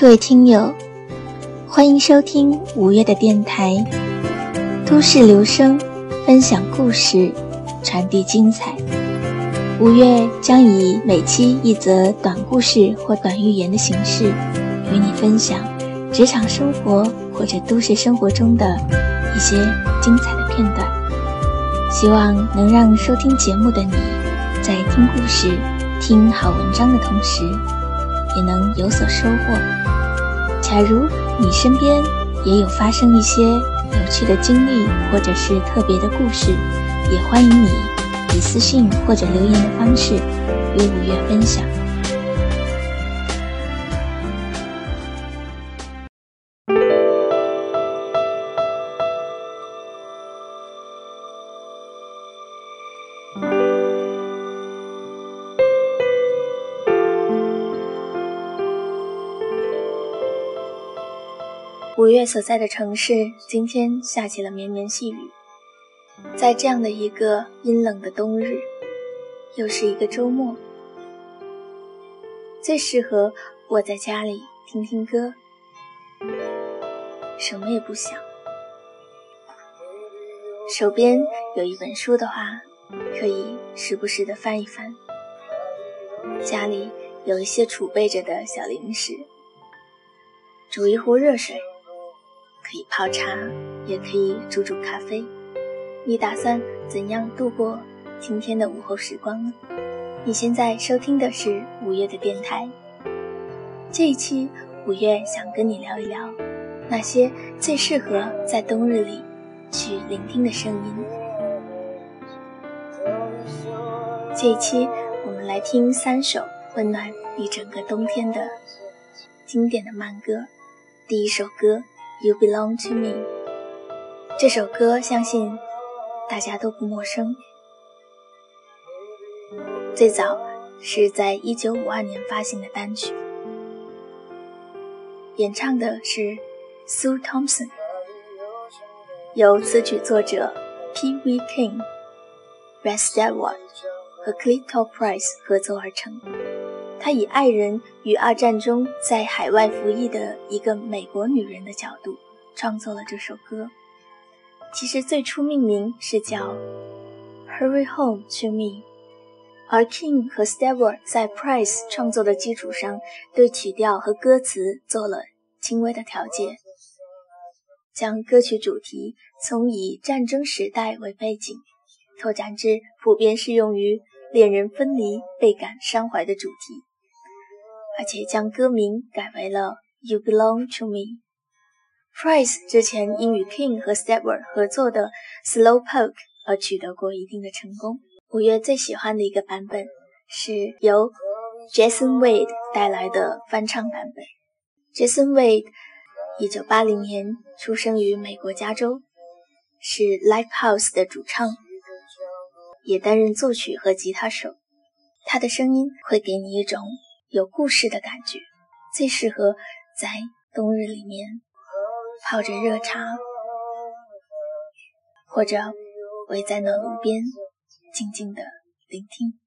各位听友，欢迎收听五月的电台，都市留声，分享故事，传递精彩。五月将以每期一则短故事或短寓言的形式，与你分享职场生活或者都市生活中的一些精彩的片段。希望能让收听节目的你，在听故事、听好文章的同时，也能有所收获。假如你身边也有发生一些有趣的经历，或者是特别的故事，也欢迎你以私信或者留言的方式与五月分享。五月所在的城市今天下起了绵绵细雨，在这样的一个阴冷的冬日，又是一个周末，最适合窝在家里听听歌，什么也不想。手边有一本书的话，可以时不时的翻一翻。家里有一些储备着的小零食，煮一壶热水。可以泡茶，也可以煮煮咖啡。你打算怎样度过今天的午后时光呢？你现在收听的是五月的电台。这一期，五月想跟你聊一聊那些最适合在冬日里去聆听的声音。这一期，我们来听三首温暖一整个冬天的经典的慢歌。第一首歌。You belong to me。这首歌相信大家都不陌生。最早是在一九五二年发行的单曲，演唱的是 Sue Thompson，由词曲作者 P. V. King、Red Stewart 和 Clifton Price 合作而成。他以爱人与二战中在海外服役的一个美国女人的角度创作了这首歌。其实最初命名是叫《Hurry Home to Me》，而 King 和 Stewart 在 Price 创作的基础上，对曲调和歌词做了轻微的调节，将歌曲主题从以战争时代为背景，拓展至普遍适用于恋人分离、倍感伤怀的主题。而且将歌名改为了 You Belong to Me。Price 之前因与 King 和 s t e p w a r t 合作的 Slow Poke 而取得过一定的成功。五月最喜欢的一个版本是由 Jason Wade 带来的翻唱版本。Jason Wade 一九八零年出生于美国加州，是 Lifehouse 的主唱，也担任作曲和吉他手。他的声音会给你一种。有故事的感觉，最适合在冬日里面泡着热茶，或者围在暖炉边静静的聆听。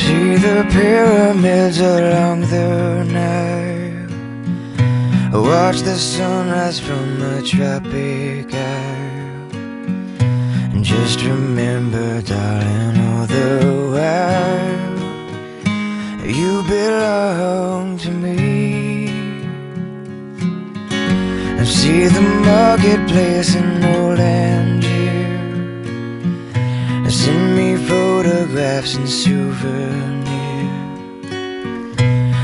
See the pyramids along the Nile. Watch the sunrise from the tropic isle And just remember, darling, all the while. You belong to me. And see the marketplace in old Angier photographs and souvenirs.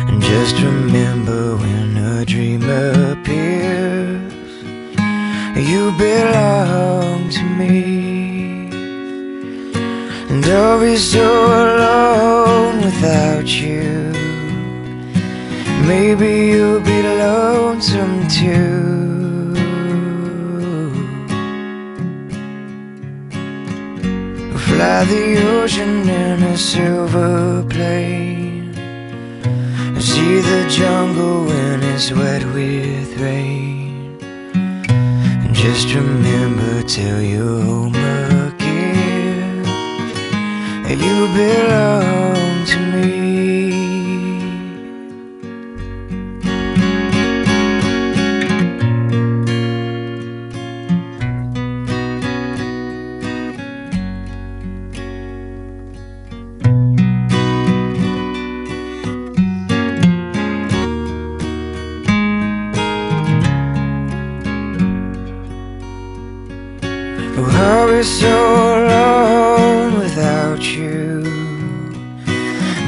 And just remember when a dream appears You belong to me. And I'll be so alone without you. Maybe you'll be lonesome too fly the ocean in a silver plane. See the jungle when it's wet with rain. And just remember till you're home again, you belong to me. So alone without you.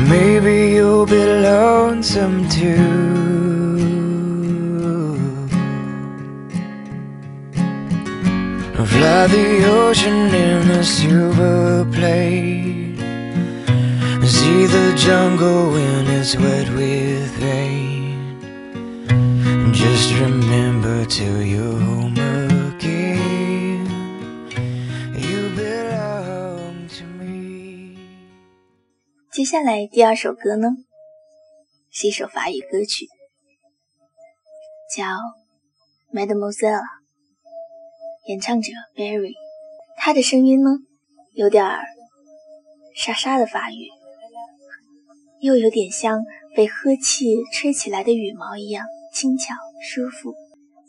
Maybe you'll be lonesome too. Fly the ocean in a silver plane. See the jungle when it's wet with rain. Just remember till you're home 接下来第二首歌呢，是一首法语歌曲，叫《Mademoiselle》，演唱者 Barry，他的声音呢有点儿沙沙的法语，又有点像被呵气吹起来的羽毛一样轻巧舒服。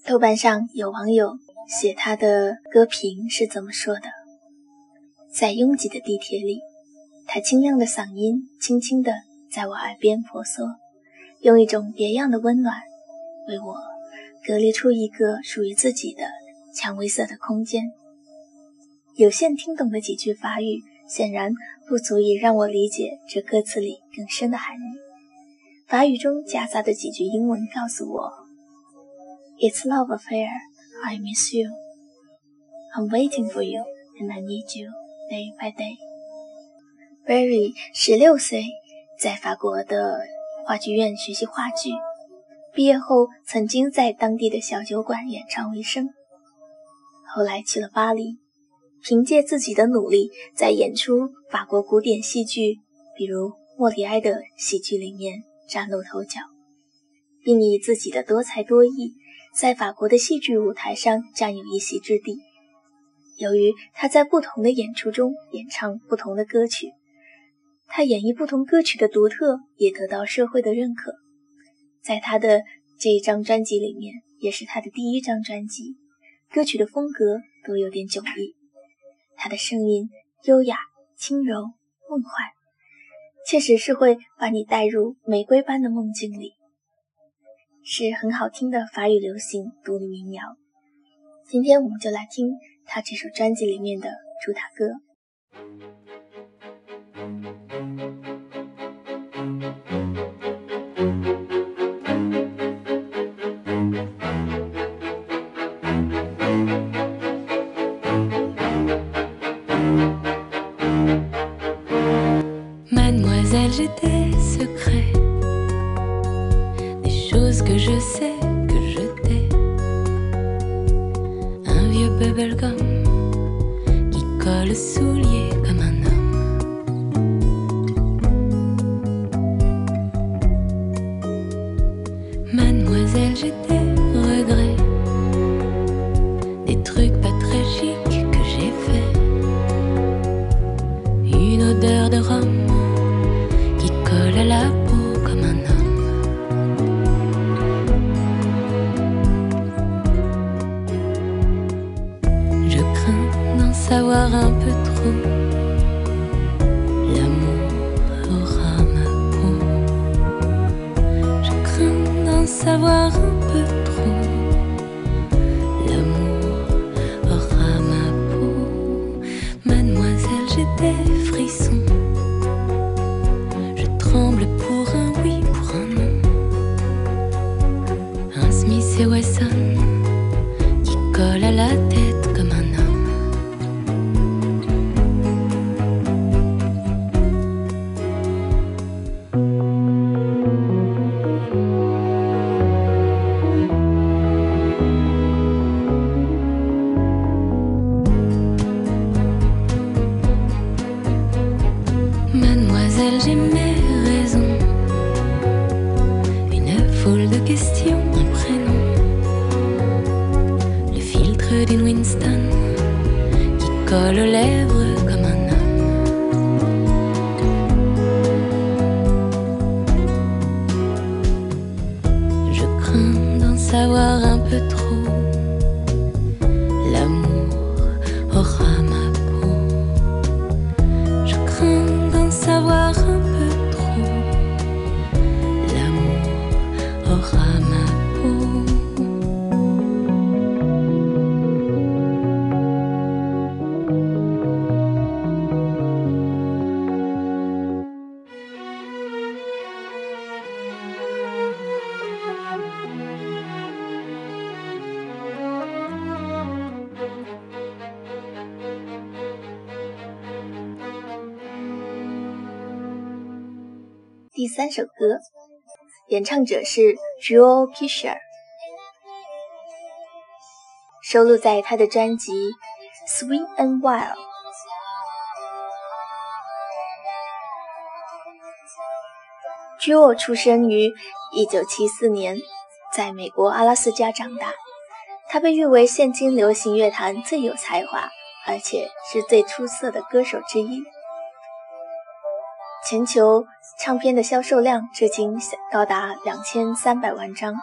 豆瓣上有网友写他的歌评是怎么说的：在拥挤的地铁里。他清亮的嗓音轻轻地在我耳边婆娑，用一种别样的温暖，为我隔离出一个属于自己的蔷薇色的空间。有限听懂的几句法语，显然不足以让我理解这歌词里更深的含义。法语中夹杂的几句英文告诉我：“It's love affair, I miss you. I'm waiting for you, and I need you day by day.” Barry 十六岁，在法国的话剧院学习话剧，毕业后曾经在当地的小酒馆演唱为生。后来去了巴黎，凭借自己的努力，在演出法国古典戏剧，比如莫里埃的喜剧里面崭露头角，并以自己的多才多艺，在法国的戏剧舞台上占有一席之地。由于他在不同的演出中演唱不同的歌曲。他演绎不同歌曲的独特也得到社会的认可。在他的这一张专辑里面，也是他的第一张专辑，歌曲的风格都有点迥异。他的声音优雅、轻柔、梦幻，确实是会把你带入玫瑰般的梦境里，是很好听的法语流行独立民谣。今天我们就来听他这首专辑里面的主打歌。第三首歌，演唱者是 Joel Kisher，收录在他的专辑《Swing and Wild》。Joel 出生于1974年，在美国阿拉斯加长大。他被誉为现今流行乐坛最有才华，而且是最出色的歌手之一。全球唱片的销售量至今高达两千三百万张。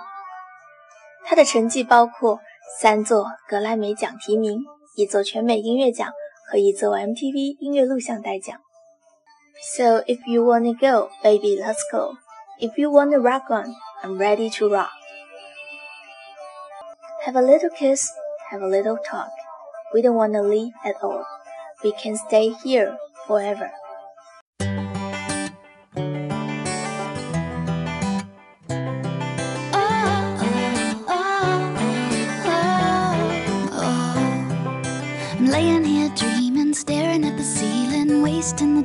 他的成绩包括三座格莱美奖提名、一座全美音乐奖和一座 MTV 音乐录像带奖。So if you wanna go, baby, let's go. If you wanna rock on, I'm ready to rock. Have a little kiss, have a little talk. We don't wanna leave at all. We can stay here forever.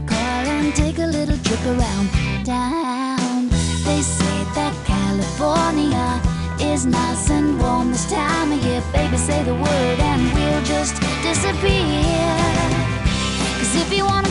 the car and take a little trip around town. They say that California is nice and warm this time of year. Baby, say the word and we'll just disappear. Cause if you wanna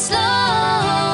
slow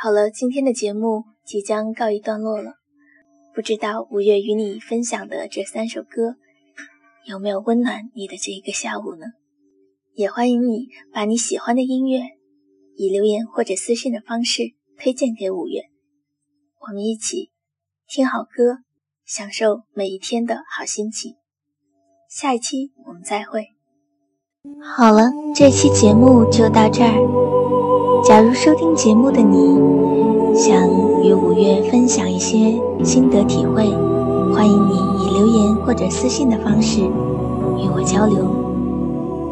好了，今天的节目即将告一段落了。不知道五月与你分享的这三首歌，有没有温暖你的这一个下午呢？也欢迎你把你喜欢的音乐以留言或者私信的方式推荐给五月，我们一起听好歌，享受每一天的好心情。下一期我们再会。好了，这期节目就到这儿。假如收听节目的你。想与五月分享一些心得体会，欢迎你以留言或者私信的方式与我交流。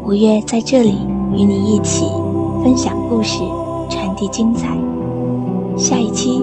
五月在这里与你一起分享故事，传递精彩。下一期。